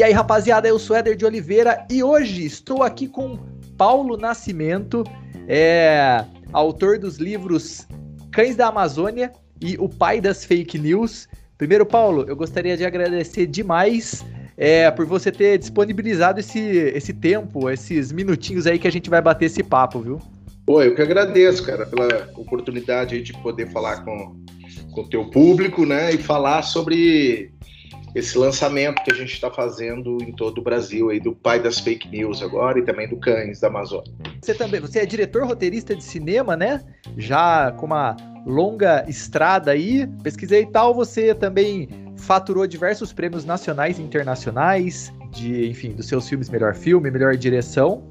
E aí, rapaziada, eu sou Éder de Oliveira e hoje estou aqui com Paulo Nascimento, é, autor dos livros Cães da Amazônia e O Pai das Fake News. Primeiro, Paulo, eu gostaria de agradecer demais é, por você ter disponibilizado esse, esse tempo, esses minutinhos aí que a gente vai bater esse papo, viu? Pô, eu que agradeço, cara, pela oportunidade de poder falar com o teu público, né, e falar sobre esse lançamento que a gente está fazendo em todo o Brasil aí do pai das fake news agora e também do Cães da Amazônia. Você também, você é diretor roteirista de cinema, né? Já com uma longa estrada aí, pesquisei e tal, você também faturou diversos prêmios nacionais e internacionais de, enfim, dos seus filmes melhor filme, melhor direção.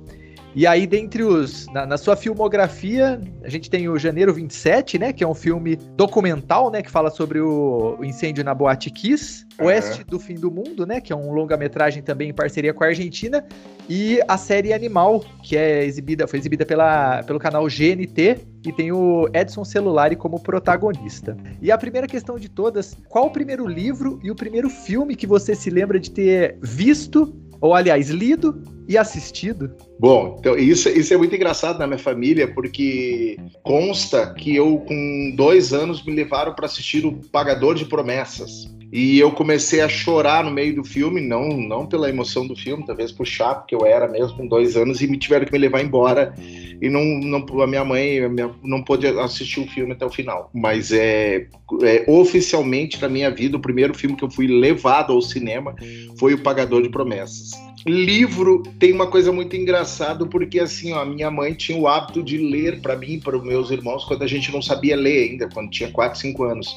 E aí, dentre os. Na, na, sua filmografia, a gente tem o Janeiro 27, né? Que é um filme documental, né? Que fala sobre o, o incêndio na Boate Kiss. Uhum. Oeste do Fim do Mundo, né? Que é um longa-metragem também em parceria com a Argentina. E a série Animal, que é exibida, foi exibida pela, pelo canal GNT. E tem o Edson Celulari como protagonista. E a primeira questão de todas: qual o primeiro livro e o primeiro filme que você se lembra de ter visto ou aliás, lido e assistido. Bom, então isso, isso é muito engraçado na minha família, porque consta que eu, com dois anos, me levaram para assistir o Pagador de Promessas. E eu comecei a chorar no meio do filme, não, não pela emoção do filme, talvez por chato que eu era mesmo com dois anos, e me tiveram que me levar embora. E não, não a minha mãe a minha, não pôde assistir o filme até o final. Mas é, é oficialmente na minha vida, o primeiro filme que eu fui levado ao cinema foi O Pagador de Promessas. Livro tem uma coisa muito engraçada, porque assim, ó, a minha mãe tinha o hábito de ler para mim para os meus irmãos quando a gente não sabia ler ainda, quando tinha 4, 5 anos.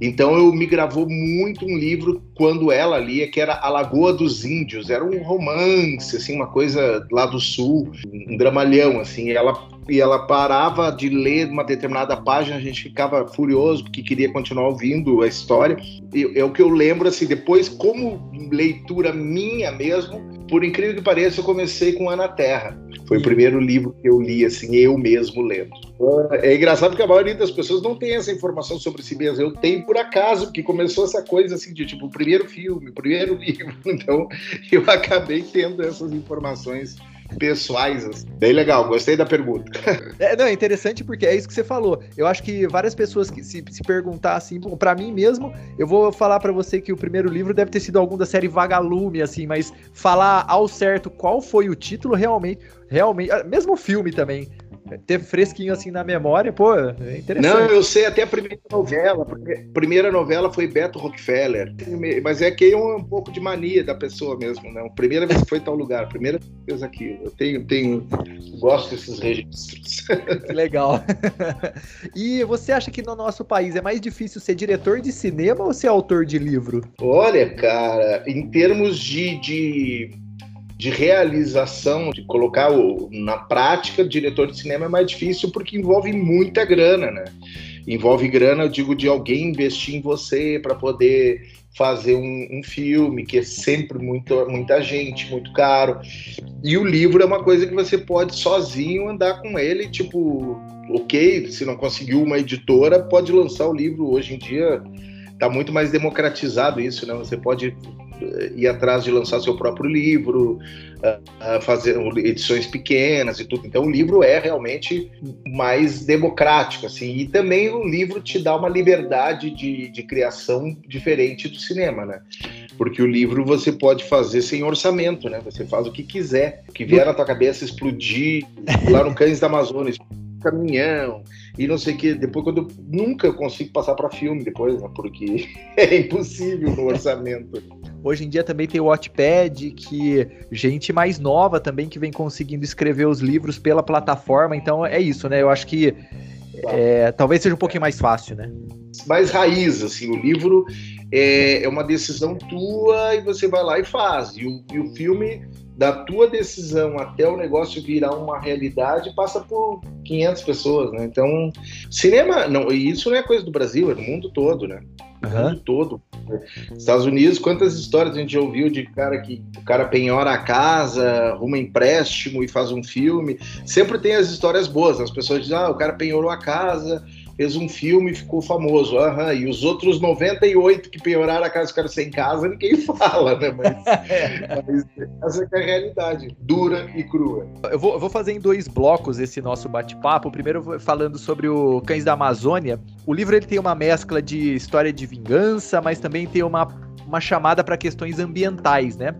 Então eu me gravou muito um livro quando ela lia, que era A Lagoa dos Índios. Era um romance, assim, uma coisa lá do sul, um dramalhão, assim. Ela, e ela parava de ler uma determinada página, a gente ficava furioso porque queria continuar ouvindo a história. E é o que eu lembro, assim, depois, como leitura minha mesmo, por incrível que pareça, eu comecei com Ana Terra. Foi o primeiro livro que eu li, assim, eu mesmo lendo. É engraçado que a maioria das pessoas não tem essa informação sobre si mesmo. Eu tenho por acaso, que começou essa coisa assim de tipo, o primeiro filme, o primeiro livro. Então, eu acabei tendo essas informações pessoais. Assim. Bem legal, gostei da pergunta. É, não, é interessante porque é isso que você falou. Eu acho que várias pessoas que se, se perguntar assim, para mim mesmo, eu vou falar para você que o primeiro livro deve ter sido algum da série Vagalume, assim, mas falar ao certo qual foi o título realmente, realmente, ah, mesmo o filme também ter fresquinho assim na memória, pô, é interessante. Não, eu sei até a primeira novela. A primeira novela foi Beto Rockefeller. Mas é que é um, um pouco de mania da pessoa mesmo, né? A primeira vez que foi tal lugar, a primeira vez que fez aquilo. Eu tenho, tenho, gosto desses registros. Que legal. E você acha que no nosso país é mais difícil ser diretor de cinema ou ser autor de livro? Olha, cara, em termos de, de de realização, de colocar o, na prática, diretor de cinema é mais difícil porque envolve muita grana, né? Envolve grana, eu digo, de alguém investir em você para poder fazer um, um, filme, que é sempre muito, muita gente, muito caro. E o livro é uma coisa que você pode sozinho andar com ele, tipo, ok, se não conseguiu uma editora, pode lançar o livro. Hoje em dia está muito mais democratizado isso, né? Você pode ir atrás de lançar seu próprio livro, fazer edições pequenas e tudo. Então o livro é realmente mais democrático, assim. E também o livro te dá uma liberdade de, de criação diferente do cinema, né? Porque o livro você pode fazer sem orçamento, né? Você faz o que quiser, o que vier na tua cabeça explodir lá no Cães da Amazônia, caminhão e não sei o que. Depois, quando eu nunca consigo passar para filme depois, né? Porque é impossível no orçamento. Hoje em dia também tem o Wattpad, que gente mais nova também que vem conseguindo escrever os livros pela plataforma. Então é isso, né? Eu acho que é, talvez seja um pouquinho mais fácil, né? Mais raiz, assim, o livro é, é uma decisão tua e você vai lá e faz. E o, e o filme da tua decisão até o negócio virar uma realidade passa por 500 pessoas, né? Então, cinema, não, e isso não é coisa do Brasil, é do mundo todo, né? Uhum. mundo todo. Estados Unidos, quantas histórias a gente já ouviu de cara que o cara penhora a casa, arruma empréstimo e faz um filme. Sempre tem as histórias boas. As pessoas dizem, ah, o cara penhorou a casa, fez um filme e ficou famoso. Uhum. E os outros 98 que pioraram a casa ficaram sem casa, ninguém fala, né? Mas, mas essa é a realidade, dura e crua. Eu vou, eu vou fazer em dois blocos esse nosso bate-papo. Primeiro falando sobre o Cães da Amazônia. O livro ele tem uma mescla de história de vingança, mas também tem uma, uma chamada para questões ambientais, né?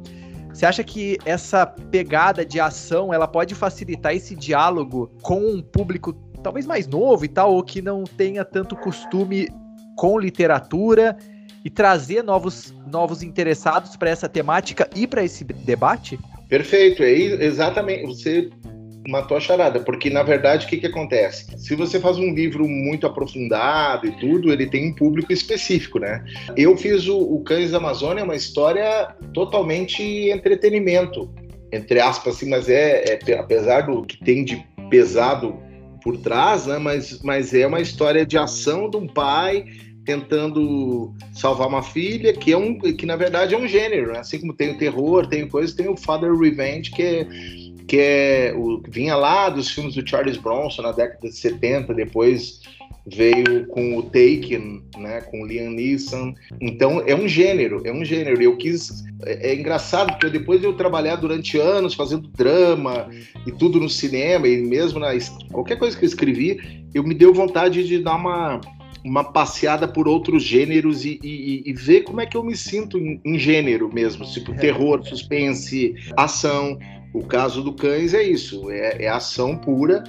Você acha que essa pegada de ação ela pode facilitar esse diálogo com um público talvez mais novo e tal, ou que não tenha tanto costume com literatura e trazer novos, novos interessados para essa temática e para esse debate? Perfeito, é exatamente. Você matou a charada, porque na verdade o que, que acontece? Se você faz um livro muito aprofundado e tudo, ele tem um público específico, né? Eu fiz o, o Cães da Amazônia, uma história totalmente entretenimento, entre aspas, assim, mas é, é apesar do que tem de pesado por trás, né? Mas, mas é uma história de ação de um pai tentando salvar uma filha, que é um que na verdade é um gênero, né? assim como tem o terror, tem coisa, tem o Father Revenge que é que é o vinha lá dos filmes do Charles Bronson na década de 70, depois veio com o Taken, né, com o Liam Neeson. Então é um gênero, é um gênero. Eu quis é, é engraçado porque depois de eu trabalhar durante anos fazendo drama e tudo no cinema e mesmo na qualquer coisa que eu escrevi, eu me deu vontade de dar uma uma passeada por outros gêneros e, e, e, ver como é que eu me sinto em, em gênero mesmo, tipo terror, suspense, ação. O caso do Cães é isso, é, é ação pura,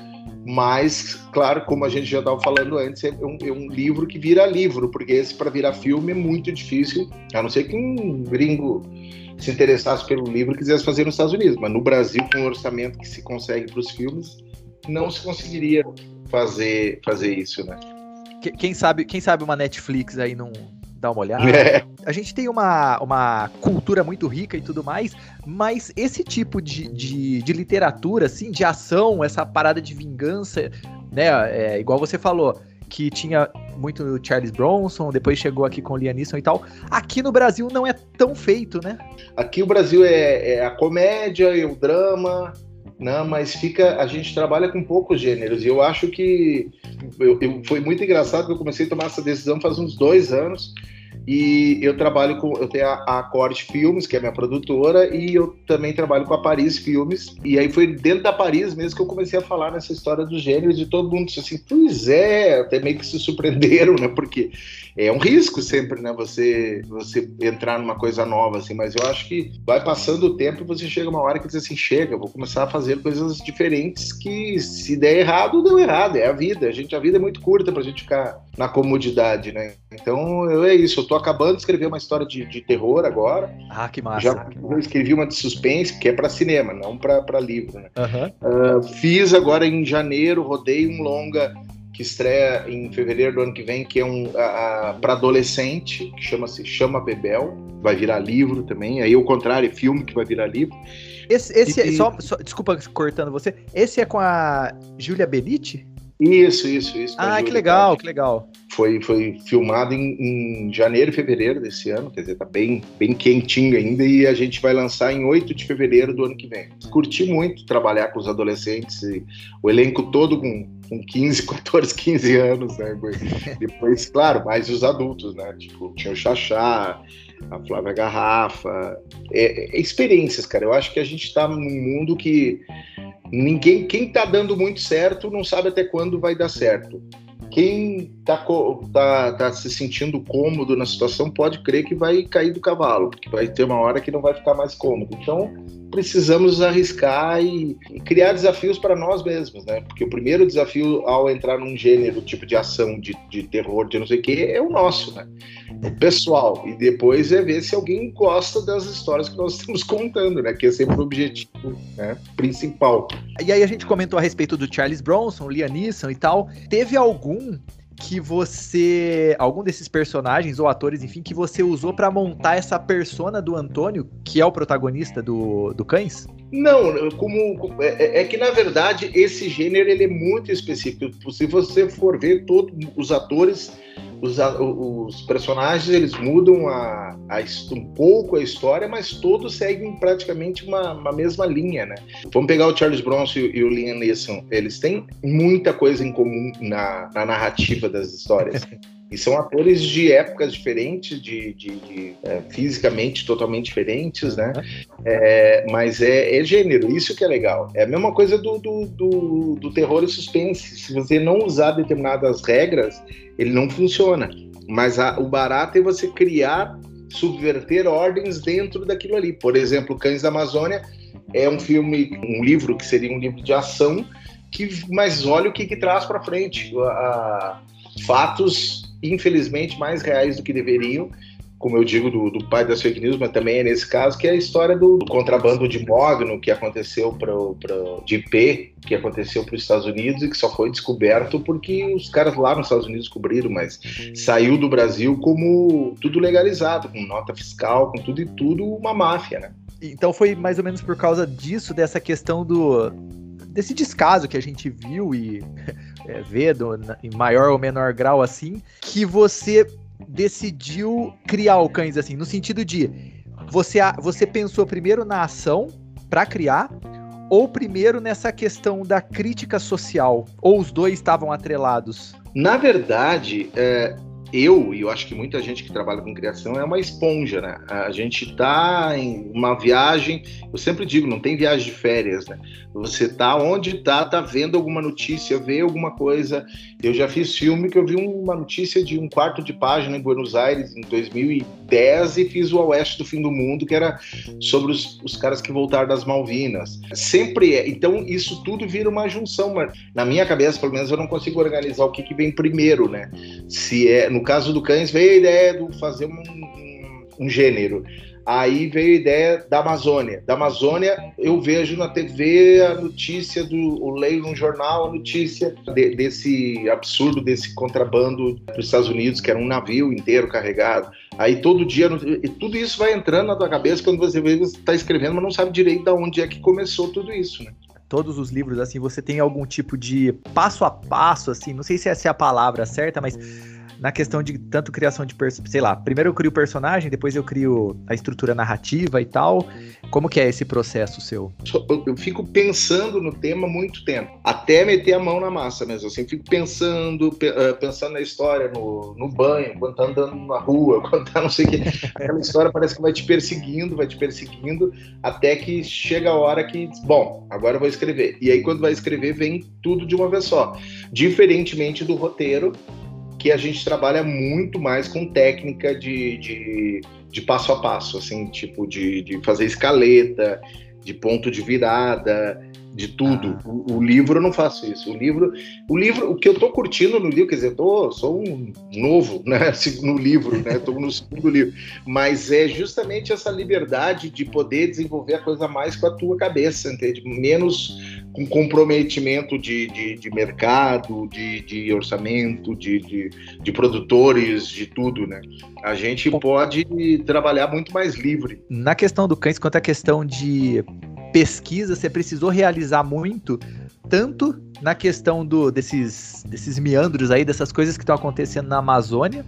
mas, claro, como a gente já estava falando antes, é um, é um, livro que vira livro, porque esse para virar filme é muito difícil, a não ser que um gringo se interessasse pelo livro e quisesse fazer nos Estados Unidos, mas no Brasil, com o orçamento que se consegue para os filmes, não se conseguiria fazer, fazer isso, né? Quem sabe, quem sabe uma Netflix aí não dar uma olhada. É. A gente tem uma, uma cultura muito rica e tudo mais, mas esse tipo de, de, de literatura, assim, de ação, essa parada de vingança, né, é, igual você falou, que tinha muito no Charles Bronson, depois chegou aqui com o Liam Neeson e tal. Aqui no Brasil não é tão feito, né? Aqui o Brasil é, é a comédia e o drama, né? mas fica a gente trabalha com poucos gêneros e eu acho que eu, eu, foi muito engraçado que eu comecei a tomar essa decisão faz uns dois anos e eu trabalho com eu tenho a, a Acorde Filmes que é minha produtora e eu também trabalho com a Paris Filmes e aí foi dentro da Paris mesmo que eu comecei a falar nessa história dos gêneros e todo mundo assim pois é até meio que se surpreenderam né porque é um risco sempre, né? Você, você entrar numa coisa nova, assim, mas eu acho que vai passando o tempo e você chega uma hora que diz assim: chega, vou começar a fazer coisas diferentes que se der errado, deu errado. É a vida. A, gente, a vida é muito curta pra gente ficar na comodidade, né? Então eu, é isso. Eu tô acabando de escrever uma história de, de terror agora. Ah, que massa. Já que massa. escrevi uma de suspense, que é para cinema, não para livro, né? Uhum. Uh, fiz agora em janeiro, rodei um longa que estreia em fevereiro do ano que vem, que é um para adolescente, que chama-se Chama Bebel, vai virar livro também. Aí o contrário, é filme que vai virar livro. Esse, esse e, é, só, só, desculpa cortando você. Esse é com a Júlia Benite? Isso, isso, isso. Ah, que legal, que legal. Foi, foi filmado em, em, janeiro e fevereiro desse ano, quer dizer, tá bem, bem quentinho ainda, e a gente vai lançar em 8 de fevereiro do ano que vem. Curti muito trabalhar com os adolescentes, o elenco todo com, com 15, 14, 15 anos, né? Depois, claro, mais os adultos, né? Tipo, tinha o Xaxá, a Flávia Garrafa. É, é, experiências, cara. Eu acho que a gente está num mundo que ninguém, quem está dando muito certo não sabe até quando vai dar certo. Quem está tá, tá se sentindo cômodo na situação pode crer que vai cair do cavalo, porque vai ter uma hora que não vai ficar mais cômodo. Então, precisamos arriscar e, e criar desafios para nós mesmos, né? Porque o primeiro desafio ao entrar num gênero tipo de ação, de, de terror, de não sei o que, é o nosso, né? O pessoal. E depois é ver se alguém gosta das histórias que nós estamos contando, né? Que é sempre o objetivo né? principal. E aí a gente comentou a respeito do Charles Bronson, Liam Neeson e tal. Teve algum que você. Algum desses personagens ou atores, enfim, que você usou para montar essa persona do Antônio, que é o protagonista do, do Cães? Não, como é, é, é, que na verdade esse gênero ele é muito específico. Se você for ver todos os atores, os, os personagens eles mudam a, a, um pouco a história, mas todos seguem praticamente uma, uma mesma linha, né? Vamos pegar o Charles Bronson e, o Liam Neeson, eles têm muita coisa em comum na, na narrativa das histórias. E são atores de épocas diferentes, de, de, de é, fisicamente totalmente diferentes, né? É, mas é, é, gênero, isso que é legal. É a mesma coisa do, do, do, do terror e suspense. Se você não usar determinadas regras, ele não funciona. Mas a, o barato é você criar, subverter ordens dentro daquilo ali. Por exemplo, Cães da Amazônia é um filme, um livro que seria um livro de ação, que mas olha o que, que traz para frente. A, a, fatos infelizmente, mais reais do que deveriam, como eu digo, do, do, pai das fake news, mas também é nesse caso, que é a história do, do contrabando de mogno que aconteceu para de IP, que aconteceu para os Estados Unidos e que só foi descoberto porque os caras lá nos Estados Unidos cobriram, mas saiu do Brasil como tudo legalizado, com nota fiscal, com tudo e tudo uma máfia, né? Então foi mais ou menos por causa disso, dessa questão do desse descaso que a gente viu e é, do, em maior ou menor grau assim, que você decidiu criar o cães assim, no sentido de você, você pensou primeiro na ação para criar ou primeiro nessa questão da crítica social, ou os dois estavam atrelados? Na verdade, é, eu, e eu acho que muita gente que trabalha com criação é uma esponja, né? A gente tá em uma viagem, eu sempre digo, não tem viagem de férias, né? Você tá onde tá, tá vendo alguma notícia, vê alguma coisa. Eu já fiz filme que eu vi uma notícia de um quarto de página em Buenos Aires em 2010 e fiz o Oeste do Fim do Mundo, que era sobre os, os caras que voltaram das Malvinas. Sempre é. Então, isso tudo vira uma junção, mas na minha cabeça, pelo menos, eu não consigo organizar o que, que vem primeiro, né? Se é, no caso do Cães, veio a ideia de fazer um, um, um gênero. Aí veio a ideia da Amazônia. Da Amazônia, eu vejo na TV a notícia do. Eu leio no jornal a notícia de, desse absurdo, desse contrabando para os Estados Unidos, que era um navio inteiro carregado. Aí todo dia, e tudo isso vai entrando na tua cabeça quando você vê está escrevendo, mas não sabe direito de onde é que começou tudo isso, né? Todos os livros, assim, você tem algum tipo de passo a passo, assim, não sei se essa é a palavra certa, mas na questão de tanto criação de, sei lá, primeiro eu crio o personagem, depois eu crio a estrutura narrativa e tal. Como que é esse processo seu? Eu fico pensando no tema muito tempo, até meter a mão na massa mesmo. Assim, fico pensando, eh, pensando na história no, no banho, quando tá andando na rua, quando tá não sei o que. Aquela história parece que vai te perseguindo, vai te perseguindo, até que chega a hora que, bom, agora eu vou escrever. E aí quando vai escrever, vem tudo de uma vez só. Diferentemente do roteiro, que a gente trabalha muito mais com técnica de, de, de passo a passo, assim, tipo de, de fazer escaleta, de ponto de virada, de tudo. Ah. O, o, livro eu não faço isso. O livro, o livro, o que eu tô curtindo no livro, quer dizer, eu tô, sou um novo, né, no livro, né, tô no segundo livro, mas é justamente essa liberdade de poder desenvolver a coisa mais com a tua cabeça, entende? Menos com comprometimento de, de, de mercado, de, de orçamento, de, de, de, produtores, de tudo, né? A gente pode trabalhar muito mais livre. Na questão do cães, quanto à questão de pesquisa, você precisou realizar muito, tanto na questão do, desses, desses meandros aí, dessas coisas que estão acontecendo na Amazônia,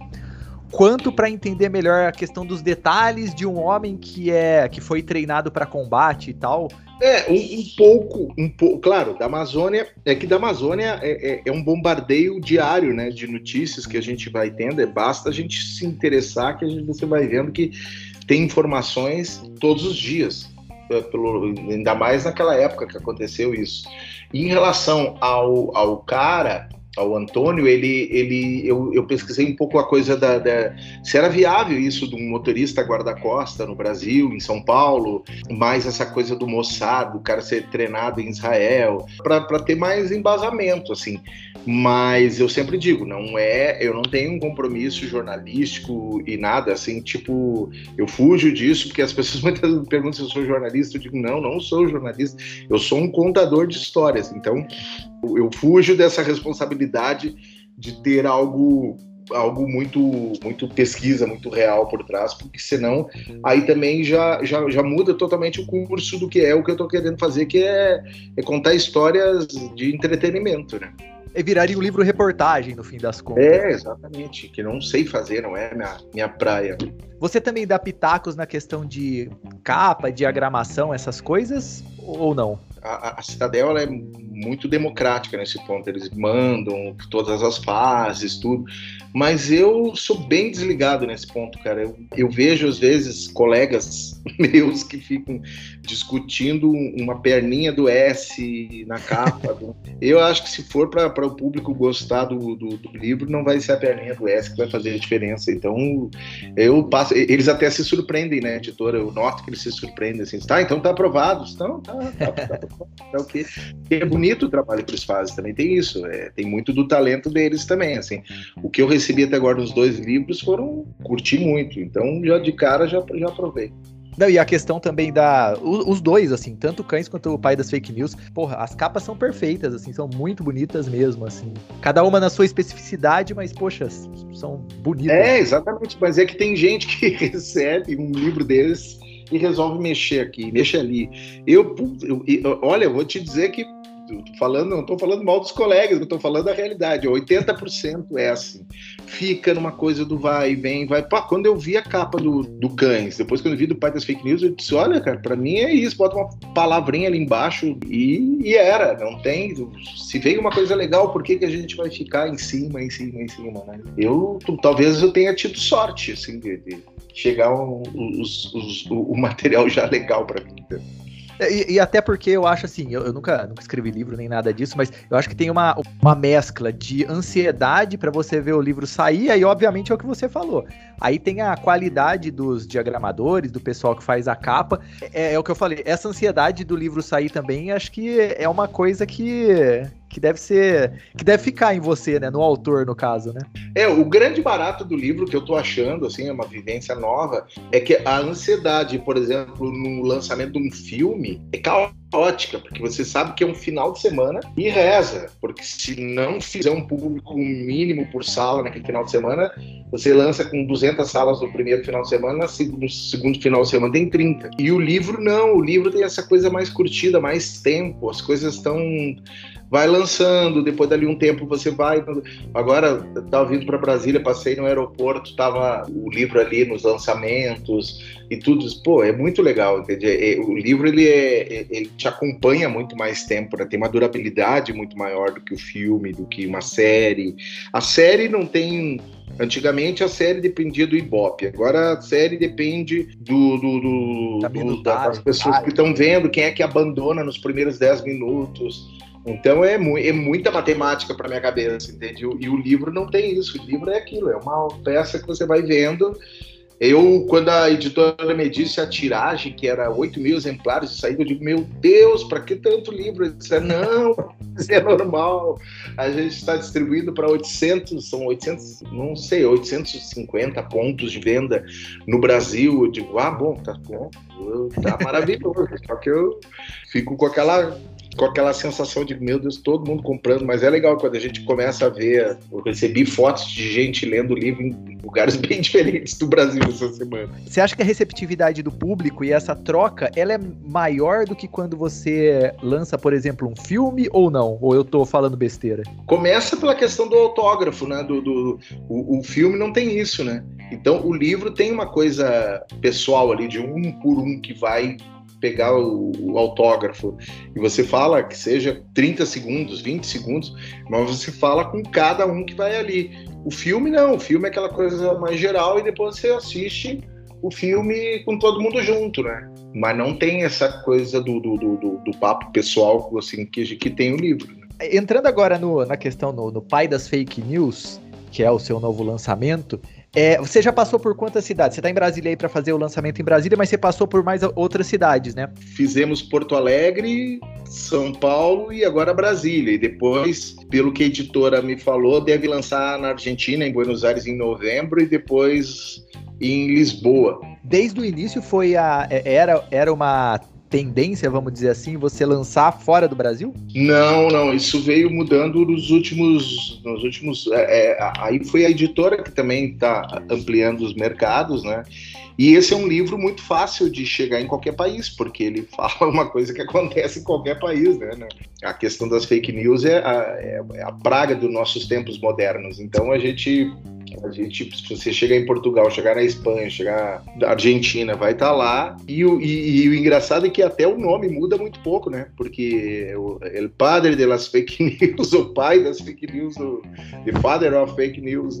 quanto para entender melhor a questão dos detalhes de um homem que é que foi treinado para combate e tal. É, um, um, pouco, um pouco, claro, da Amazônia, é que da Amazônia é, é, é, um bombardeio diário, né, de notícias que a gente vai tendo, é, basta a gente se interessar que a gente, você vai vendo que tem informações todos os dias, pelo, ainda mais naquela época que aconteceu isso. E em relação ao, ao cara, ao Antônio, ele, ele, eu, eu pesquisei um pouco a coisa da, da, se era viável isso de um motorista guarda-costa no Brasil, em São Paulo, mais essa coisa do Mossad, do cara ser treinado em Israel, para ter mais embasamento, assim. Mas eu sempre digo, não é, eu não tenho um compromisso jornalístico e nada, assim, tipo, eu fujo disso, porque as pessoas muitas vezes me perguntam se eu sou jornalista, eu digo, não, não sou jornalista, eu sou um contador de histórias, então eu fujo dessa responsabilidade de ter algo algo muito muito pesquisa, muito real por trás, porque senão aí também já, já, já muda totalmente o curso do que é o que eu estou querendo fazer, que é, é contar histórias de entretenimento, né? E viraria um livro reportagem, no fim das contas. É, exatamente. Que não sei fazer, não é minha, minha praia. Você também dá pitacos na questão de capa, diagramação, essas coisas? Ou não? a, a Citadel é muito democrática nesse ponto. Eles mandam todas as fases, tudo. Mas eu sou bem desligado nesse ponto, cara. Eu, eu vejo, às vezes, colegas meus que ficam discutindo uma perninha do S na capa. Eu acho que se for para o público gostar do, do, do, livro, não vai ser a perninha do S que vai fazer a diferença. Então, eu passo. Eles até se surpreendem, né, editora? Eu noto que eles se surpreendem assim. Tá, então tá aprovado. Então, tá, tá, tá, tá, tá ok. E é bonito o trabalho que eles fazem, também tem isso. É, tem muito do talento deles também, assim. O que eu recebi até agora nos dois livros foram curti muito. Então, já de cara, já, já aprovei. Não, e a questão também da. Os dois, assim, tanto o Cães quanto o Pai das Fake News, porra, as capas são perfeitas, assim, são muito bonitas mesmo, assim. Cada uma na sua especificidade, mas, poxa, são bonitas. É, exatamente. Mas é que tem gente que recebe um livro desses e resolve mexer aqui, mexer ali. Eu, eu, eu olha, eu vou te dizer que falando, não estou falando mal dos colegas, estou falando da realidade. 80% é assim. Fica numa coisa do vai e vem, vai. Pô, quando eu vi a capa do, do Cães, depois quando eu vi do Pai das Fake News, eu disse: olha, cara, para mim é isso, bota uma palavrinha ali embaixo e, e, era. Não tem. Se veio uma coisa legal, por que, que a gente vai ficar em cima, em cima, em cima, né? Eu talvez eu tenha tido sorte, assim, de, de chegar um, os, os, o, o material já legal para mim. É, e, e, até porque eu acho assim, eu, eu, nunca, nunca escrevi livro nem nada disso, mas eu acho que tem uma, uma mescla de ansiedade para você ver o livro sair, aí obviamente é o que você falou. Aí tem a qualidade dos diagramadores, do pessoal que faz a capa. É, é o que eu falei, essa ansiedade do livro sair também, acho que é uma coisa que que deve ser. que deve ficar em você, né? No autor, no caso, né? É, o grande barato do livro que eu tô achando, assim, é uma vivência nova, é que a ansiedade, por exemplo, no lançamento de um filme, é caótica, porque você sabe que é um final de semana e reza, porque se não fizer um público mínimo por sala naquele final de semana, você lança com 200 salas no primeiro final de semana, no segundo final de semana tem 30. E o livro não, o livro tem essa coisa mais curtida, mais tempo, as coisas estão vai lançando, depois dali um tempo você vai. Agora estava vindo para Brasília, passei no aeroporto, estava o livro ali nos lançamentos e tudo. Pô, é muito legal, entende? É, o livro ele, é, é, ele te acompanha muito mais tempo, né? tem uma durabilidade muito maior do que o filme, do que uma série. A série não tem Antigamente a série dependia do Ibope, agora a série depende do, do, do, do das pessoas que estão vendo, quem é que abandona nos primeiros 10 minutos. Então é, mu é muita matemática para minha cabeça, entende? E o livro não tem isso. O livro é aquilo, é uma peça que você vai vendo. Eu, quando a editora me disse a tiragem, que era 8 mil exemplares de saída, eu digo, meu Deus, para que tanto livro? Eu disse, não, isso é normal. A gente está distribuindo para 800, são 800, não sei, 850 pontos de venda no Brasil. Eu digo, ah, bom, tá bom, tá maravilhoso. Só que eu fico com aquela com aquela sensação de, meu Deus, todo mundo comprando, mas é legal quando a gente começa a ver, eu recebi fotos de gente lendo o livro em lugares bem diferentes do Brasil essa semana. Você acha que a receptividade do público e essa troca, ela é maior do que quando você lança, por exemplo, um filme ou não? Ou eu tô falando besteira? Começa pela questão do autógrafo, né? Do, do o, o filme não tem isso, né? Então o livro tem uma coisa pessoal ali de um por um que vai pegar o, o, autógrafo e você fala que seja 30 segundos, 20 segundos, mas você fala com cada um que vai ali. O filme não, o filme é aquela coisa mais geral e depois você assiste o filme com todo mundo junto, né? Mas não tem essa coisa do, do, do, do papo pessoal assim, que, que tem o livro. Né? Entrando agora no, na questão no, no pai das fake news, que é o seu novo lançamento, é, você já passou por quantas cidades? Você está em Brasília aí para fazer o lançamento em Brasília, mas você passou por mais outras cidades, né? Fizemos Porto Alegre, São Paulo e agora Brasília. E depois, pelo que a editora me falou, deve lançar na Argentina, em Buenos Aires, em novembro, e depois em Lisboa. Desde o início foi a. É, era, era uma tendência, vamos dizer assim, você lançar fora do Brasil? Não, não. Isso veio mudando nos últimos. Nos últimos é, é, aí foi a editora que também está ampliando os mercados, né? E esse é um livro muito fácil de chegar em qualquer país, porque ele fala uma coisa que acontece em qualquer país, né? A questão das fake news é a, é a praga dos nossos tempos modernos. Então a gente a gente, se você chegar em Portugal, chegar na Espanha, chegar na Argentina, vai estar tá lá. E o, e, e o, engraçado é que até o nome muda muito pouco, né? Porque o el padre de las fake news, o pai das fake news, o the father of fake news,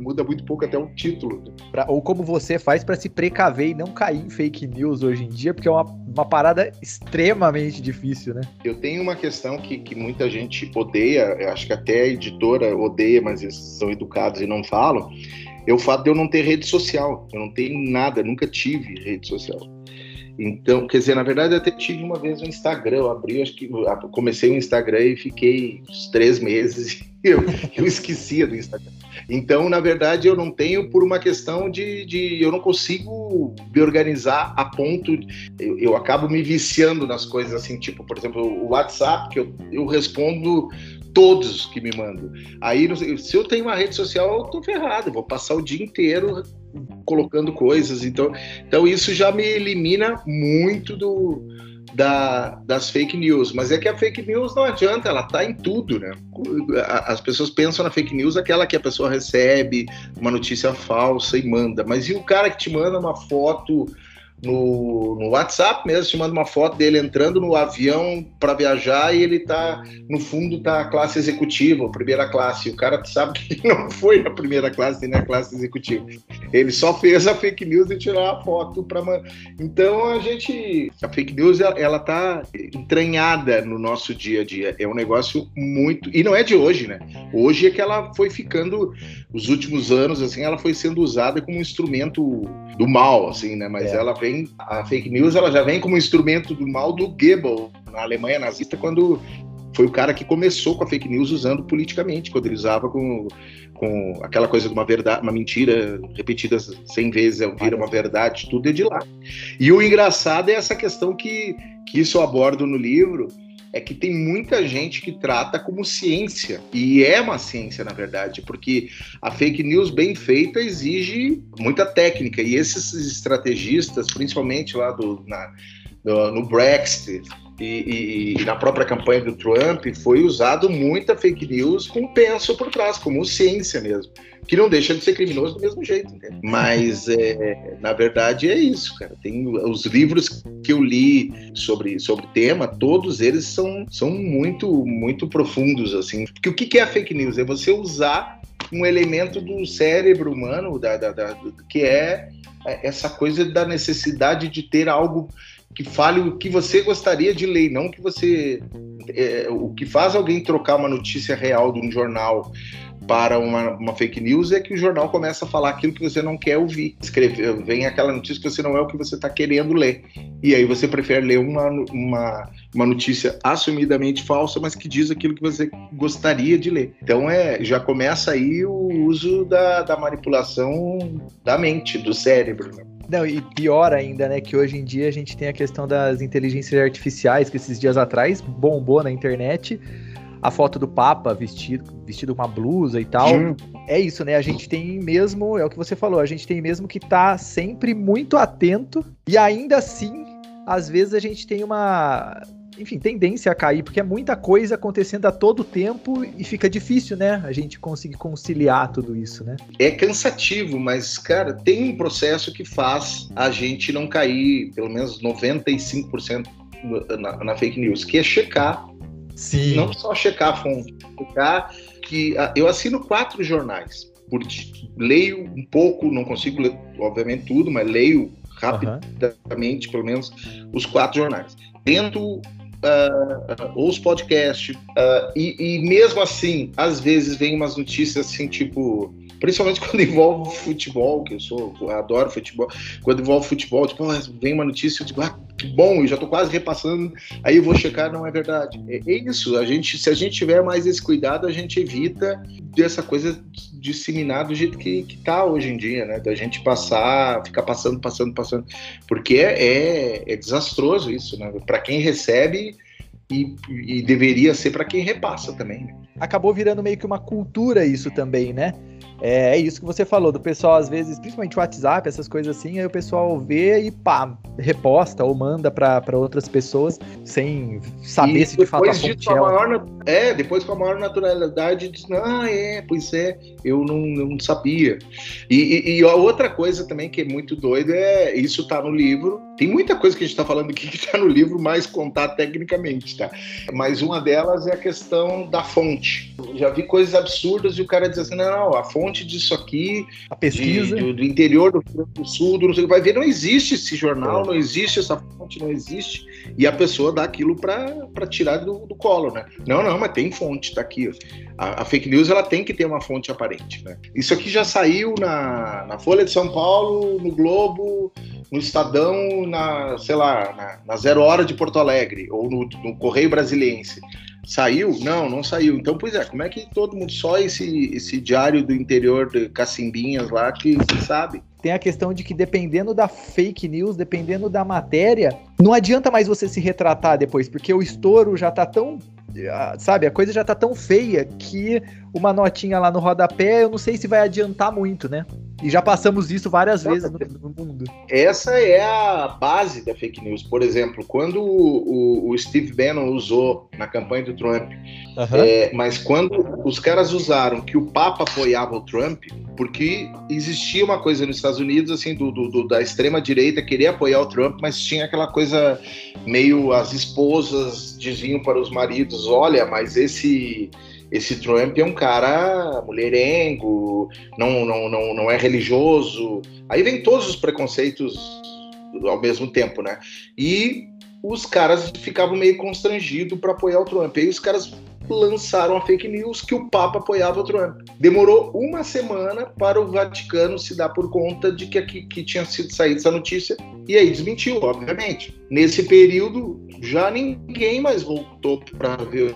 muda muito pouco até o título. Pra, ou como você faz para se precaver e não cair em fake news hoje em dia, porque é uma, uma parada extremamente difícil, né? Eu tenho uma questão que, que muita gente odeia, eu acho que até a editora odeia, mas eles são educados e não falam falo, é o fato de eu não ter rede social. Eu não tenho nada, nunca tive rede social. Então, quer dizer, na verdade, eu até tive uma vez um Instagram. Eu abri, acho que comecei o Instagram e fiquei uns três meses eu, eu esquecia do Instagram. Então, na verdade, eu não tenho por uma questão de, de eu não consigo me organizar a ponto. Eu, eu acabo me viciando nas coisas assim, tipo, por exemplo, o WhatsApp, que eu, eu respondo todos que me mandam. Aí, se eu tenho uma rede social, eu tô ferrado, vou passar o dia inteiro colocando coisas. Então, então isso já me elimina muito do, da, das fake news. Mas é que a fake news não adianta, ela tá em tudo, né? As pessoas pensam na fake news aquela que a pessoa recebe uma notícia falsa e manda. Mas e o cara que te manda uma foto no, no WhatsApp mesmo, te manda uma foto dele entrando no avião para viajar e ele tá, no fundo, tá a classe executiva, primeira classe. O cara sabe que não foi na primeira classe nem na classe executiva. Ele só fez a fake news e tirou a foto para Então a gente. A fake news ela tá entranhada no nosso dia a dia. É um negócio muito. E não é de hoje, né? Hoje é que ela foi ficando, os últimos anos, assim, ela foi sendo usada como um instrumento do mal, assim, né? Mas é. ela vem vem a fake news, ela já vem como instrumento do mal do Goebbels na Alemanha nazista quando foi o cara que começou com a fake news usando politicamente, quando ele usava com, com aquela coisa de uma verdade, uma mentira repetida 100 vezes, é, vira uma verdade, tudo é de lá. E o engraçado é essa questão que, que isso eu abordo no livro, é que tem muita gente que trata como ciência. E é uma ciência, na verdade, porque a fake news bem feita exige muita técnica. E esses estrategistas, principalmente lá do, na, do, no Brexit, e, e, e, na própria campanha do Trump foi usado muita fake news com penso por trás, como ciência mesmo, que não deixa de ser criminoso do mesmo jeito, entende? Mas é, na verdade é isso, cara. Tem os livros que eu li sobre sobre tema, todos eles são, são muito muito profundos assim. Porque o que é a fake news? É você usar um elemento do cérebro humano, da, da, da que é essa coisa da necessidade de ter algo que fale o que você gostaria de ler, não que você. É, o que faz alguém trocar uma notícia real de um jornal para uma, uma, fake news é que o jornal começa a falar aquilo que você não quer ouvir. Escrever, vem aquela notícia que você não é o que você está querendo ler. E aí você prefere ler uma, uma, uma notícia assumidamente falsa, mas que diz aquilo que você gostaria de ler. Então é, já começa aí o uso da, da manipulação da mente, do cérebro. Né? Não, e pior ainda, né, que hoje em dia a gente tem a questão das inteligências artificiais, que esses dias atrás bombou na internet a foto do Papa vestido, vestido com uma blusa e tal. Sim. É isso, né? A gente tem mesmo, é o que você falou, a gente tem mesmo que estar tá sempre muito atento e ainda assim, às vezes a gente tem uma enfim, tendência a cair, porque é muita coisa acontecendo a todo tempo e fica difícil, né? A gente conseguir conciliar tudo isso, né? É cansativo, mas, cara, tem um processo que faz a gente não cair, pelo menos 95% na, na fake news, que é checar. Sim. Não só checar a fonte, checar que. Ah, eu assino quatro jornais. Por, leio um pouco, não consigo ler, obviamente, tudo, mas leio rapidamente, uhum. pelo menos, os quatro jornais. Tento uh, ou os podcasts, uh, e, e, mesmo assim, às vezes vem umas notícias assim, tipo, principalmente quando envolve futebol, que eu sou, eu adoro futebol. Quando envolve futebol, tipo, ah, vem uma notícia, eu digo, ah, que bom, eu já tô quase repassando, aí eu vou checar, não é verdade. É, é isso, a gente, se a gente tiver mais esse cuidado, a gente evita dessa coisa disseminar do jeito que, que tá hoje em dia, né? Da gente passar, ficar passando, passando, passando. Porque é, é, é desastroso isso, né? Para quem recebe e, e deveria ser para quem repassa também. Né? Acabou virando meio que uma cultura isso também, né? É, é, isso que você falou, do pessoal, às vezes, principalmente o WhatsApp, essas coisas assim, aí o pessoal vê e pá, reposta ou manda para outras pessoas sem saber e se de fato a fonte é. Maior, é, depois com a maior naturalidade diz, ah, é, pois é, eu não, não sabia. E, e, e, a outra coisa também que é muito doida é, isso tá no livro, tem muita coisa que a gente tá falando aqui que tá no livro, mais contar tecnicamente, tá? Mas uma delas é a questão da fonte. já vi coisas absurdas e o cara diz assim, não, não a fonte disso aqui, a pesquisa de, do, do, interior do do Sul, do, não sei, vai ver, não existe esse jornal, é. não existe essa fonte, não existe, e a pessoa dá aquilo para tirar do, do, colo, né? Não, não, mas tem fonte, tá aqui. A, a, fake news ela tem que ter uma fonte aparente, né? Isso aqui já saiu na, na Folha de São Paulo, no Globo, no Estadão, na, sei lá, na, na Zero Hora de Porto Alegre, ou no, no Correio Brasiliense. Saiu? Não, não saiu. Então, pois é, como é que todo mundo, só esse, esse diário do interior de Cacimbinhas lá que, sabe? Tem a questão de que dependendo da fake news, dependendo da matéria, não adianta mais você se retratar depois, porque o estouro já tá tão sabe, a coisa já tá tão feia que uma notinha lá no rodapé, eu não sei se vai adiantar muito, né? E já passamos isso várias vezes no, no, mundo. Essa é a base da fake news. Por exemplo, quando o, o Steve Bannon usou na campanha do Trump, uhum. é, mas quando os caras usaram que o Papa apoiava o Trump, porque existia uma coisa nos Estados Unidos, assim, do, do, da extrema direita querer apoiar o Trump, mas tinha aquela coisa meio as esposas diziam para os maridos, olha, mas esse esse Trump é um cara mulherengo, não, não, não, não é religioso. Aí vem todos os preconceitos ao mesmo tempo, né? E os caras ficavam meio constrangidos para apoiar o Trump. Aí os caras lançaram a fake news que o Papa apoiava o Trump. Demorou uma semana para o Vaticano se dar por conta de que, aqui, que tinha sido saída essa notícia e aí desmentiu, obviamente. Nesse período, já ninguém mais voltou para ver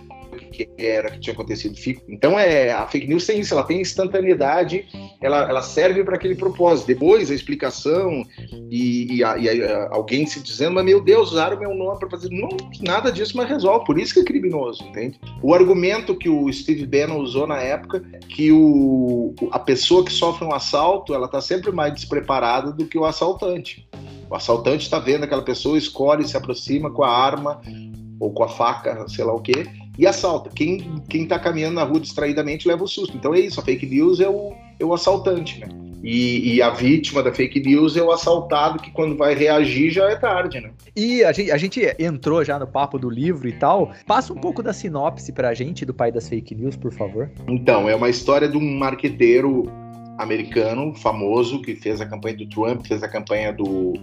que era que tinha acontecido. Então é a fake news tem isso, ela tem instantaneidade, ela, ela serve para aquele propósito. Depois a explicação e, e, a, e a, alguém se dizendo, mas meu Deus, usaram meu nome para fazer. Não, nada disso mas resolve. Por isso que é criminoso, entende? O argumento que o Steve Bannon usou na época, que o, a pessoa que sofre um assalto, ela está sempre mais despreparada do que o assaltante. O assaltante está vendo aquela pessoa, escolhe, se aproxima com a arma ou com a faca, sei lá o quê, e assalta. Quem, quem tá caminhando na rua distraidamente leva o susto. Então é isso, a fake news é o, é o assaltante, né? E, e, a vítima da fake news é o assaltado que quando vai reagir já é tarde, né? E a gente, a gente entrou já no papo do livro e tal. Passa um pouco da sinopse pra gente do pai das fake news, por favor. Então, é uma história de um marqueteiro americano famoso que fez a campanha do Trump, fez a campanha do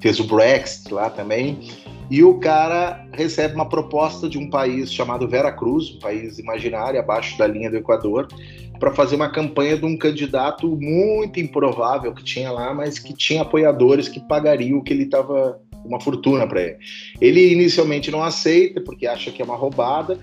fez o Brexit lá também. E o cara recebe uma proposta de um país chamado Vera Cruz, um país imaginário abaixo da linha do Equador, para fazer uma campanha de um candidato muito improvável que tinha lá, mas que tinha apoiadores que pagariam o que ele estava uma fortuna para ele. Ele inicialmente não aceita porque acha que é uma roubada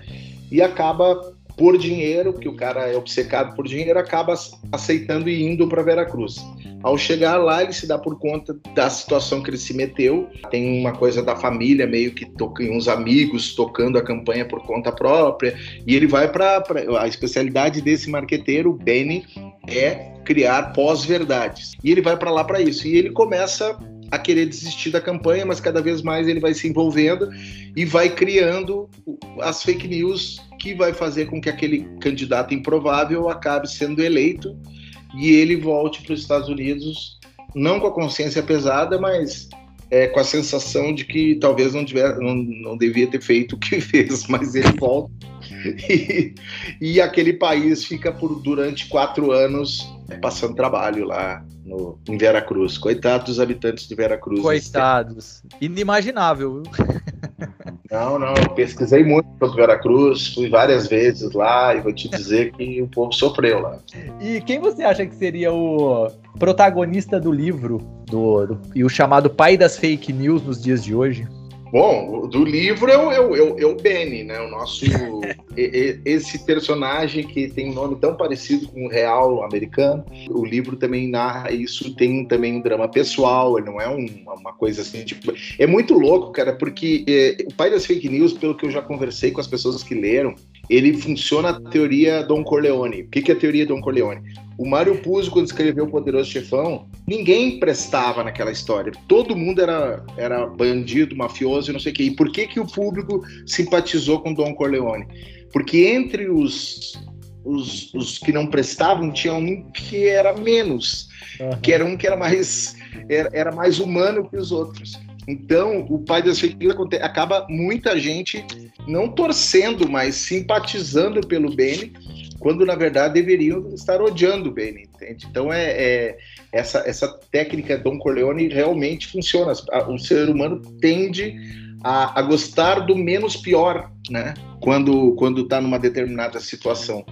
e acaba por dinheiro, que o cara é obcecado por dinheiro, acaba aceitando e indo para Veracruz. Ao chegar lá, ele se dá por conta da situação que ele se meteu. Tem uma coisa da família, meio que toca, uns amigos tocando a campanha por conta própria. E ele vai para. A especialidade desse marqueteiro, Benny, é criar pós-verdades. E ele vai para lá para isso. E ele começa a querer desistir da campanha, mas cada vez mais ele vai se envolvendo e vai criando as fake news que vai fazer com que aquele candidato improvável acabe sendo eleito e ele volte para os Estados Unidos, não com a consciência pesada, mas é, com a sensação de que talvez não, tiver, não, não devia ter feito o que fez, mas ele volta. E, e aquele país fica por durante quatro anos é, passando trabalho lá no, em Veracruz. Coitados dos habitantes de Veracruz. Coitados. Inimaginável. Não, não, eu pesquisei muito sobre Veracruz, fui várias vezes lá e vou te dizer que o povo sofreu lá. E quem você acha que seria o protagonista do livro do, do e o chamado pai das fake news nos dias de hoje? Bom, do livro é o, é o, é o Benny, né? O nosso. esse personagem que tem um nome tão parecido com o real americano. O livro também narra isso, tem também um drama pessoal, não é um, uma coisa assim, tipo. É muito louco, cara, porque é, o pai das fake news, pelo que eu já conversei com as pessoas que leram, ele funciona a teoria Don Corleone. O que, que é a teoria Don Corleone? O Mário Puzo, quando escreveu O Poderoso Chefão, ninguém prestava naquela história. Todo mundo era, era bandido, mafioso e não sei o quê. E por que, que o público simpatizou com Don Corleone? Porque entre os, os, os que não prestavam, tinha um que era menos, uhum. que era um que era mais, era, era mais humano que os outros. Então, o pai das fake news acaba muita gente não torcendo, mas simpatizando pelo Benny quando na verdade deveriam estar odiando o Benny, entende? Então é, é, essa, essa técnica Don Corleone realmente funciona. O ser humano tende a, a gostar do menos pior, né? Quando quando está numa determinada situação.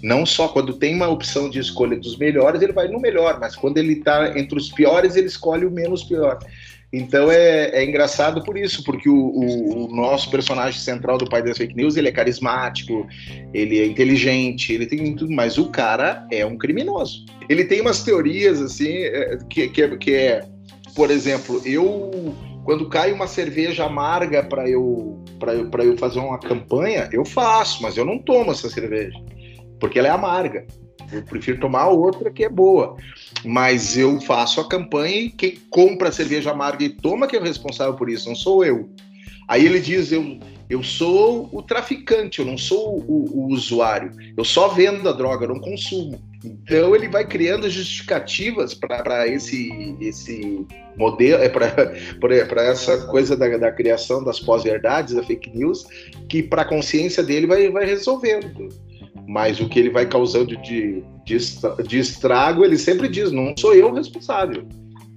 Não só quando tem uma opção de escolha dos melhores, ele vai no melhor, mas quando ele está entre os piores, ele escolhe o menos pior. Então é, é engraçado por isso, porque o, o, o, nosso personagem central do pai das fake news, ele é carismático, ele é inteligente, ele tem tudo, mas o cara é um criminoso. Ele tem umas teorias assim, é, que, que, é, que é, por exemplo, eu quando cai uma cerveja amarga para eu eu, eu fazer uma campanha, eu faço, mas eu não tomo essa cerveja, porque ela é amarga. Eu prefiro tomar outra que é boa. Mas eu faço a campanha e quem compra a cerveja amarga e toma que é o responsável por isso, não sou eu. Aí ele diz: eu, eu sou o traficante, eu não sou o, o usuário. Eu só vendo a droga, eu não consumo. Então ele vai criando justificativas para esse, esse modelo, é para essa coisa da, da criação das pós-verdades, da fake news, que para a consciência dele vai, vai resolvendo mas o que ele vai causando de, de, de estrago, ele sempre diz: não sou eu o responsável.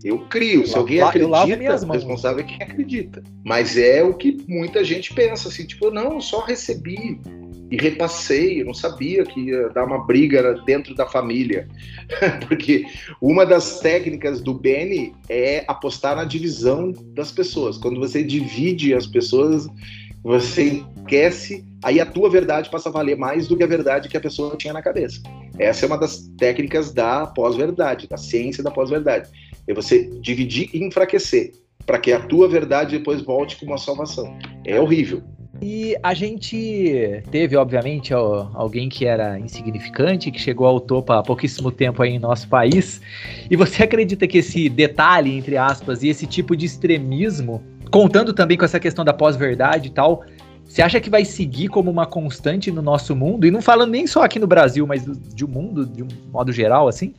Eu crio. Se alguém acredita, o responsável é quem acredita. Mas é o que muita gente pensa, assim, tipo, não, eu só recebi e repassei, eu não sabia que ia dar uma briga dentro da família. Porque uma das técnicas do Benny é apostar na divisão das pessoas. Quando você divide as pessoas, você esquece, aí a tua verdade passa a valer mais do que a verdade que a pessoa tinha na cabeça. Essa é uma das técnicas da pós-verdade, da ciência da pós-verdade. É você dividir e enfraquecer, para que a tua verdade depois volte com uma salvação. É horrível. E a gente teve, obviamente, alguém que era insignificante, que chegou ao topo há pouquíssimo tempo aí em nosso país. E você acredita que esse detalhe, entre aspas, e esse tipo de extremismo contando também com essa questão da pós-verdade e tal, você acha que vai seguir como uma constante no nosso mundo? E não falando nem só aqui no Brasil, mas do, de um mundo de um modo geral, assim?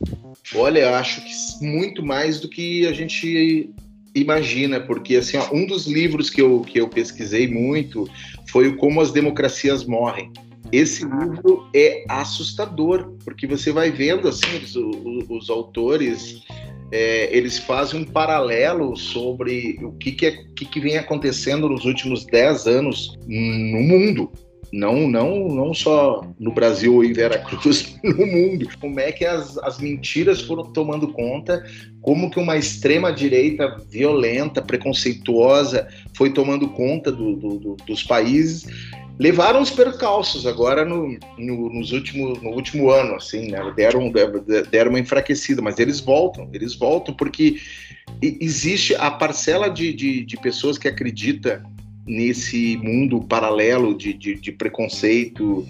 Olha, eu acho que muito mais do que a gente imagina, porque assim, ó, um dos livros que eu, que eu pesquisei muito foi o Como as Democracias Morrem. Esse livro é assustador, porque você vai vendo assim os, os, os autores é, eles fazem um paralelo sobre o que, que, é, que, que vem acontecendo nos últimos 10 anos no mundo. Não, não, não só no Brasil em Veracruz, no mundo. Como é que as, as mentiras foram tomando conta, como que uma extrema-direita violenta, preconceituosa, foi tomando conta do, do, do, dos países levaram os percalços agora no, no, nos últimos, no último ano, assim, né? Deram, deram uma enfraquecida, mas eles voltam, eles voltam porque existe a parcela de, de, de pessoas que acredita nesse mundo paralelo de, de, de preconceito,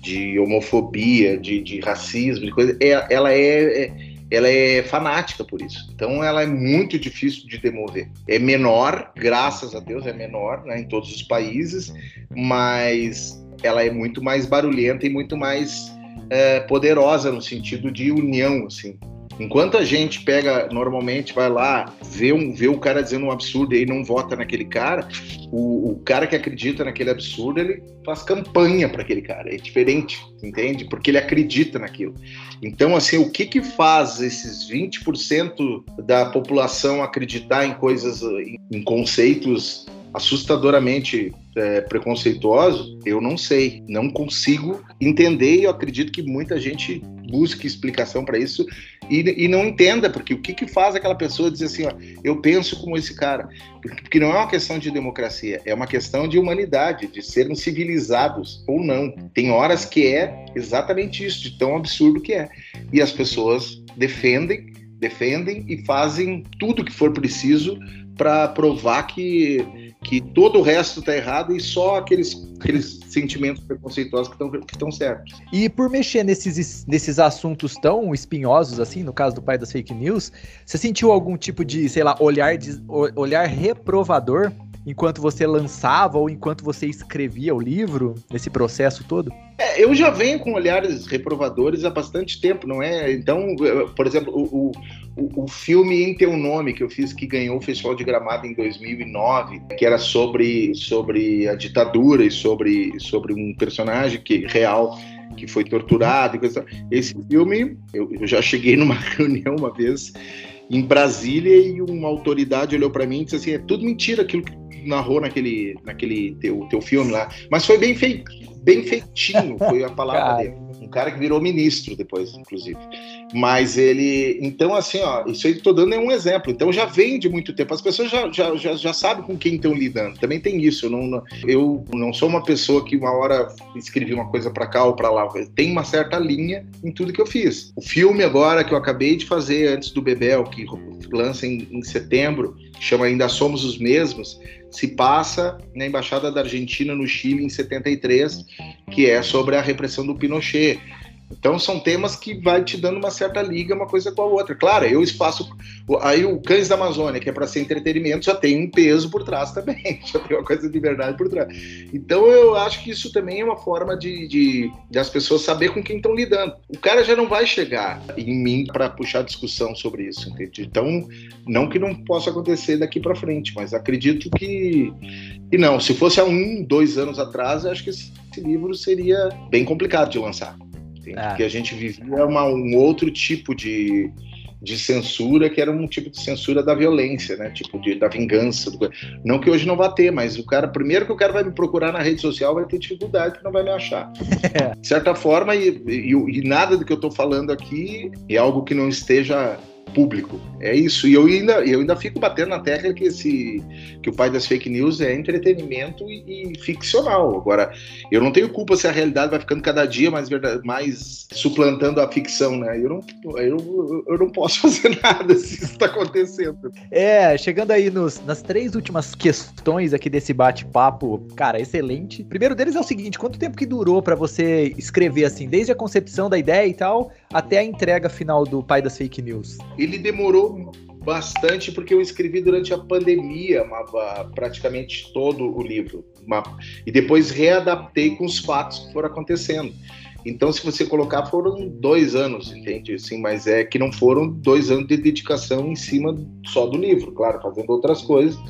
de homofobia, de, de racismo, de coisa, é, ela é, é ela é fanática por isso. Então ela é muito difícil de demover. É menor, graças a Deus é menor, né, em todos os países, mas ela é muito mais barulhenta e muito mais é, poderosa no sentido de união, assim. Enquanto a gente pega, normalmente vai lá, vê, um, vê o cara dizendo um absurdo e aí não vota naquele cara, o, o cara que acredita naquele absurdo, ele faz campanha para aquele cara. É diferente, entende? Porque ele acredita naquilo. Então, assim, o que que faz esses 20% da população acreditar em coisas, em conceitos assustadoramente é, preconceituosos, eu não sei, não consigo entender e eu acredito que muita gente busque explicação para isso e, e, não entenda, porque o que, que faz aquela pessoa dizer assim, ó, eu penso como esse cara? Porque, não é uma questão de democracia, é uma questão de humanidade, de sermos civilizados ou não. Tem horas que é exatamente isso, de tão absurdo que é. E as pessoas defendem, defendem e fazem tudo que for preciso para provar que, que todo o resto está errado e só aqueles, aqueles sentimentos preconceituosos que estão que estão certos. E por mexer nesses, nesses assuntos tão espinhosos, assim, no caso do pai das fake news, você sentiu algum tipo de, sei lá, olhar, de, olhar reprovador enquanto você lançava ou enquanto você escrevia o livro, nesse processo todo? É, eu já venho com olhares reprovadores há bastante tempo, não é? Então, por exemplo, o, o, o, filme Em Teu Nome, que eu fiz, que ganhou o Festival de Gramado em 2009, que era sobre, sobre a ditadura e sobre, sobre um personagem que real que foi torturado. Esse filme, eu, eu já cheguei numa reunião uma vez em Brasília e uma autoridade olhou para mim e disse assim: é tudo mentira aquilo que narrou naquele, naquele teu, teu filme lá. Mas foi bem feito, bem feitinho, foi a palavra dele. Um cara que virou ministro depois, inclusive. Mas ele. Então, assim, ó, isso aí tô dando é um exemplo. Então já vem de muito tempo. As pessoas já, já, já, já sabem com quem estão lidando. Também tem isso. Eu não, eu não sou uma pessoa que uma hora escrevi uma coisa para cá ou para lá. Tem uma certa linha em tudo que eu fiz. O filme agora que eu acabei de fazer antes do Bebel, que lança em, em setembro, chama Ainda Somos os Mesmos, se passa na Embaixada da Argentina no Chile em 73, que é sobre a repressão do Pinochet. Então são temas que vai te dando uma certa liga uma coisa com a outra. Claro, eu espaço aí o Cães da Amazônia, que é para ser entretenimento, já tem um peso por trás também, já tem uma coisa de verdade por trás. Então eu acho que isso também é uma forma de, de, de as pessoas saber com quem estão lidando. O cara já não vai chegar em mim para puxar discussão sobre isso, entende? Então não que não possa acontecer daqui para frente, mas acredito que e não, se fosse há um, dois anos atrás, eu acho que esse livro seria bem complicado de lançar. Ah. Porque a gente vivia uma, um outro tipo de, de censura que era um tipo de censura da violência, né? Tipo de, da vingança. Do... Não que hoje não vá ter, mas o cara, primeiro que o cara vai me procurar na rede social, vai ter dificuldade porque não vai me achar. de certa forma, e, e, e nada do que eu estou falando aqui é algo que não esteja público. É isso. E eu ainda, eu ainda fico batendo na tecla que, esse, que o pai das fake news é entretenimento e, e ficcional. Agora, eu não tenho culpa se a realidade vai ficando cada dia mais, mais suplantando a ficção, né? Eu não, eu, eu não posso fazer nada se isso está acontecendo. É, chegando aí nos, nas três últimas questões aqui desse bate-papo, cara, excelente. O primeiro deles é o seguinte: quanto tempo que durou para você escrever assim, desde a concepção da ideia e tal, até a entrega final do pai das fake news? Ele demorou bastante porque eu escrevi durante a pandemia praticamente todo o livro e depois readaptei com os fatos que foram acontecendo. Então, se você colocar, foram dois anos, entende? Assim, mas é que não foram dois anos de dedicação em cima só do livro, claro, fazendo outras coisas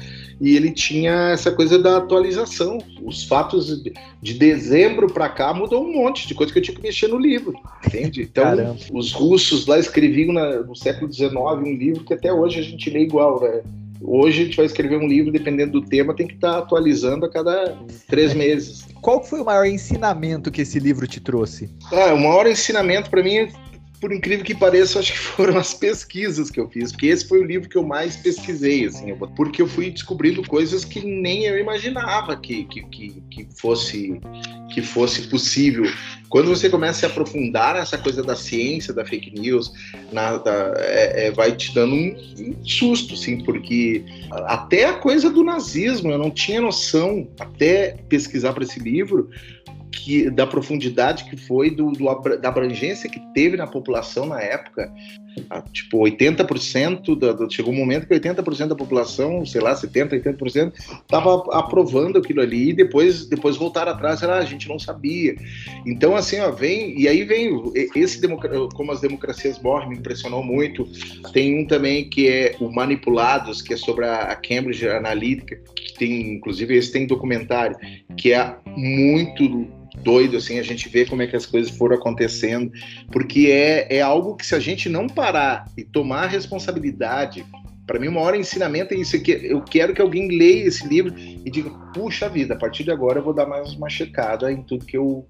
e ele tinha essa coisa da atualização. Os fatos de dezembro para cá mudou um monte de coisa que eu tinha que mexer no livro, entende? Então, Caramba. os russos lá escreviam na, no século XIX um livro que até hoje a gente lê igual, né? Hoje a gente vai escrever um livro, dependendo do tema, tem que estar tá atualizando a cada três meses. Qual foi o maior ensinamento que esse livro te trouxe? Ah, o maior ensinamento para mim por incrível que pareça, acho que foram as pesquisas que eu fiz, porque esse foi o livro que eu mais pesquisei, assim, porque eu fui descobrindo coisas que nem eu imaginava que, que, que, que fosse que fosse possível. Quando você começa a se aprofundar nessa coisa da ciência, da fake news, na, da, é, é, vai te dando um, um, susto, sim, porque até a coisa do nazismo eu não tinha noção, até pesquisar para esse livro, que, da profundidade que foi, do, do, da abrangência que teve na população na época. Ah, tipo, 80%, da, da, chegou um momento que 80% da população, sei lá, 70%, 80%, estava aprovando aquilo ali e depois, depois voltaram atrás, era, ah, a gente não sabia. Então, assim, ó, vem, e aí vem esse, como as democracias morrem, me impressionou muito. Tem um também que é o Manipulados, que é sobre a, a Cambridge Analytica, que tem, inclusive, esse tem documentário, que é muito doido, assim, a gente vê como é que as coisas foram acontecendo, porque é, é algo que se a gente não parar e tomar responsabilidade Para mim, o maior ensinamento é isso. Eu quero que alguém leia esse livro e diga: puxa vida, a partir de agora eu vou dar mais uma checada em tudo que eu,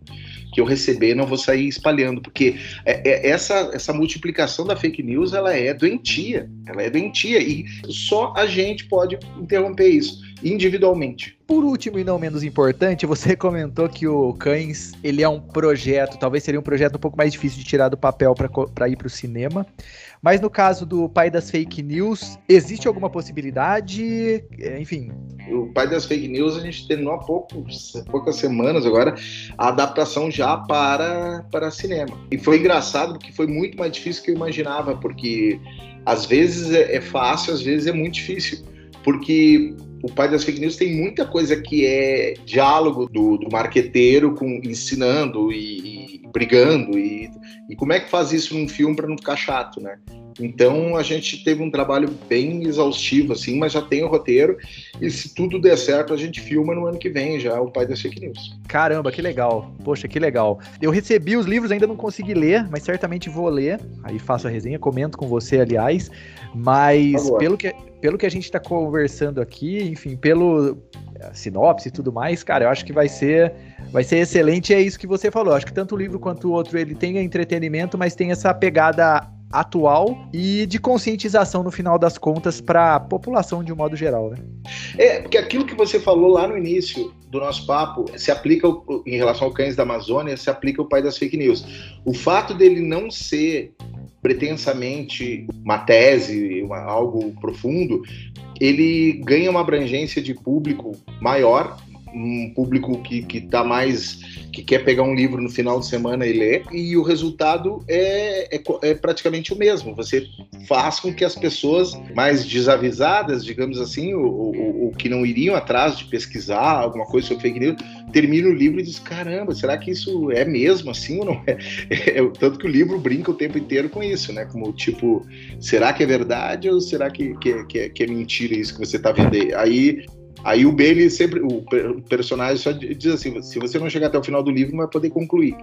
que eu receber, não vou sair espalhando. Porque é, é, essa, essa multiplicação da fake news ela é doentia. Ela é doentia. E só a gente pode interromper isso individualmente. Por último e não menos importante, você comentou que o Cães ele é um projeto, talvez seria um projeto um pouco mais difícil de tirar do papel para ir para o cinema. Mas no caso do pai das fake news, existe alguma possibilidade? É, enfim. O pai das fake news, a gente terminou há poucos, poucas semanas agora a adaptação já para, para cinema. E foi engraçado porque foi muito mais difícil do que eu imaginava, porque às vezes é, é fácil, às vezes é muito difícil. Porque o pai das fake news tem muita coisa que é diálogo do, do marqueteiro com ensinando e, e brigando e, e, como é que faz isso num filme para não ficar chato, né? Então a gente teve um trabalho bem exaustivo assim, mas já tem o roteiro e se tudo der certo a gente filma no ano que vem já o pai das fake news. Caramba, que legal! Poxa, que legal! Eu recebi os livros, ainda não consegui ler, mas certamente vou ler. Aí faço a resenha, comento com você, aliás. Mas pelo que pelo que a gente está conversando aqui, enfim, pelo eh, sinopse e tudo mais, cara, eu acho que vai ser vai ser excelente. É isso que você falou. Acho que tanto o livro quanto o outro ele tem entretenimento, mas tem essa pegada atual e de conscientização no final das contas para a população de um modo geral, né? É, porque aquilo que você falou lá no início do nosso papo se aplica em relação ao cães da Amazônia, se aplica o pai das fake news. O fato dele não ser pretensamente uma tese, uma, algo profundo, ele ganha uma abrangência de público maior, um público que está mais que quer pegar um livro no final de semana e ler, e o resultado é, é, é, praticamente o mesmo. Você faz com que as pessoas mais desavisadas, digamos assim, ou, que não iriam atrás de pesquisar alguma coisa sobre fake news, termine o livro e diz: caramba, será que isso é mesmo assim ou não é? é? Tanto que o livro brinca o tempo inteiro com isso, né? Como tipo, será que é verdade ou será que, que, que, é, que é mentira isso que você está vendo? Aí Aí o Bailey sempre, o personagem só diz assim: se você não chegar até o final do livro, não vai poder concluir.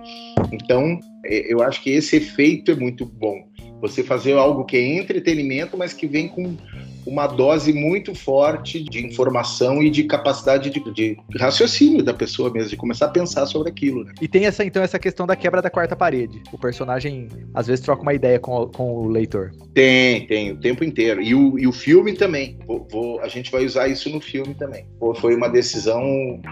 Então, é, eu acho que esse efeito é muito bom. Você fazer algo que é entretenimento, mas que vem com uma dose muito forte de informação e de capacidade de, de, raciocínio da pessoa mesmo, de começar a pensar sobre aquilo. Né? E tem essa então essa questão da quebra da quarta parede. O personagem às vezes troca uma ideia com, com o leitor. Tem, tem, o tempo inteiro. E o, e o filme também. Vou, vou, a gente vai usar isso no filme também. Foi uma decisão,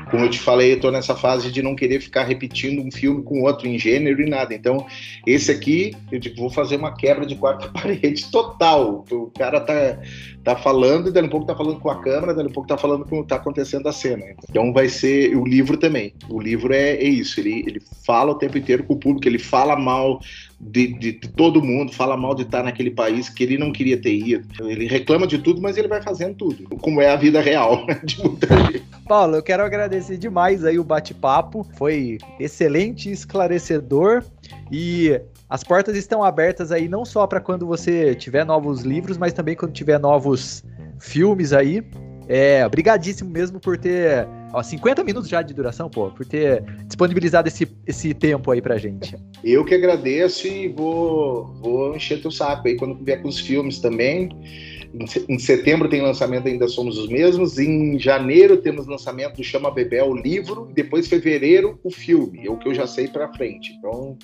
como eu te falei, eu tô nessa fase de não querer ficar repetindo um filme com outro em gênero e nada. Então, esse aqui, eu digo, vou fazer uma quebra de quarta parede total. O cara tá tá falando e dali um pouco tá falando com a câmera, dali um pouco tá falando com o que tá acontecendo a cena. Então vai ser o livro também. O livro é, é isso, ele, ele fala o tempo inteiro com o público, ele fala mal de, de, de, todo mundo, fala mal de estar naquele país que ele não queria ter ido. Ele reclama de tudo, mas ele vai fazendo tudo, como é a vida real né, de muita gente. Paulo, eu quero agradecer demais aí o bate-papo, foi excelente, esclarecedor e as portas estão abertas aí não só para quando você tiver novos livros, mas também quando tiver novos filmes aí. É, obrigadíssimo mesmo por ter ó, 50 minutos já de duração, pô, por ter disponibilizado esse, esse tempo aí pra gente. Eu que agradeço e vou, vou encher teu saco aí quando vier com os filmes também. Em setembro tem lançamento Ainda Somos os Mesmos. Em janeiro temos lançamento do Chama Bebel, o livro. E depois, fevereiro, o filme. É o que eu já sei para frente. Então,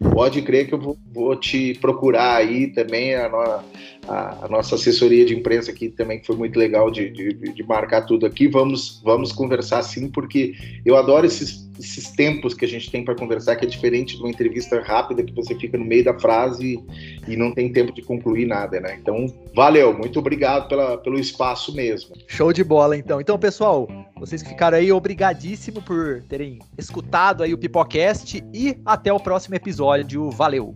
pode crer que eu vou, vou te procurar aí também. A, a, nossa assessoria de imprensa aqui também foi muito legal de, de, de, marcar tudo aqui. Vamos, vamos conversar sim, porque eu adoro esses, esses tempos que a gente tem para conversar, que é diferente de uma entrevista rápida que você fica no meio da frase e, e não tem tempo de concluir nada, né? Então, valeu, muito obrigado pela, pelo espaço mesmo. Show de bola, então. Então, pessoal, vocês que ficaram aí, obrigadíssimo por terem escutado aí o Pipocast e até o próximo episódio. Valeu!